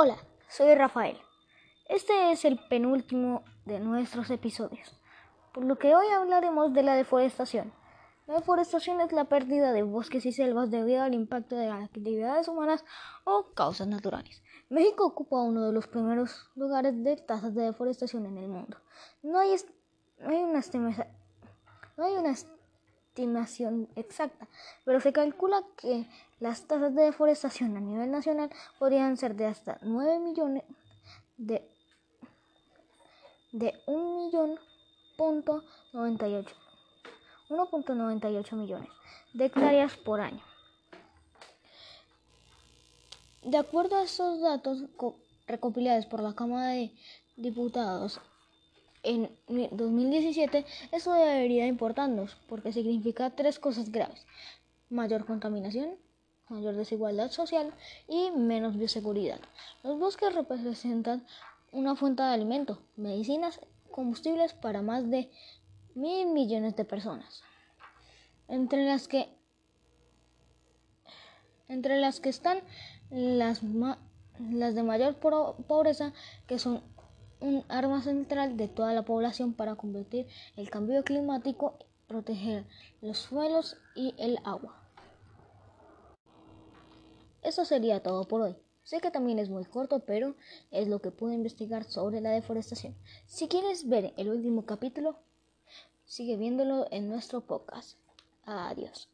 Hola, soy Rafael. Este es el penúltimo de nuestros episodios, por lo que hoy hablaremos de la deforestación. La deforestación es la pérdida de bosques y selvas debido al impacto de las actividades humanas o causas naturales. México ocupa uno de los primeros lugares de tasas de deforestación en el mundo. No hay, no hay no hay una estimación exacta, pero se calcula que las tasas de deforestación a nivel nacional podrían ser de hasta 9 millones de, de 1 millón punto 98 1.98 millones de hectáreas por año. De acuerdo a estos datos recopilados por la Cámara de Diputados en 2017, eso debería importarnos porque significa tres cosas graves. Mayor contaminación, mayor desigualdad social y menos bioseguridad. Los bosques representan una fuente de alimento, medicinas, combustibles para más de mil millones de personas, entre las que, entre las que están las, las de mayor pobreza, que son un arma central de toda la población para combatir el cambio climático, proteger los suelos y el agua. Eso sería todo por hoy. Sé que también es muy corto, pero es lo que pude investigar sobre la deforestación. Si quieres ver el último capítulo, sigue viéndolo en nuestro podcast. Adiós.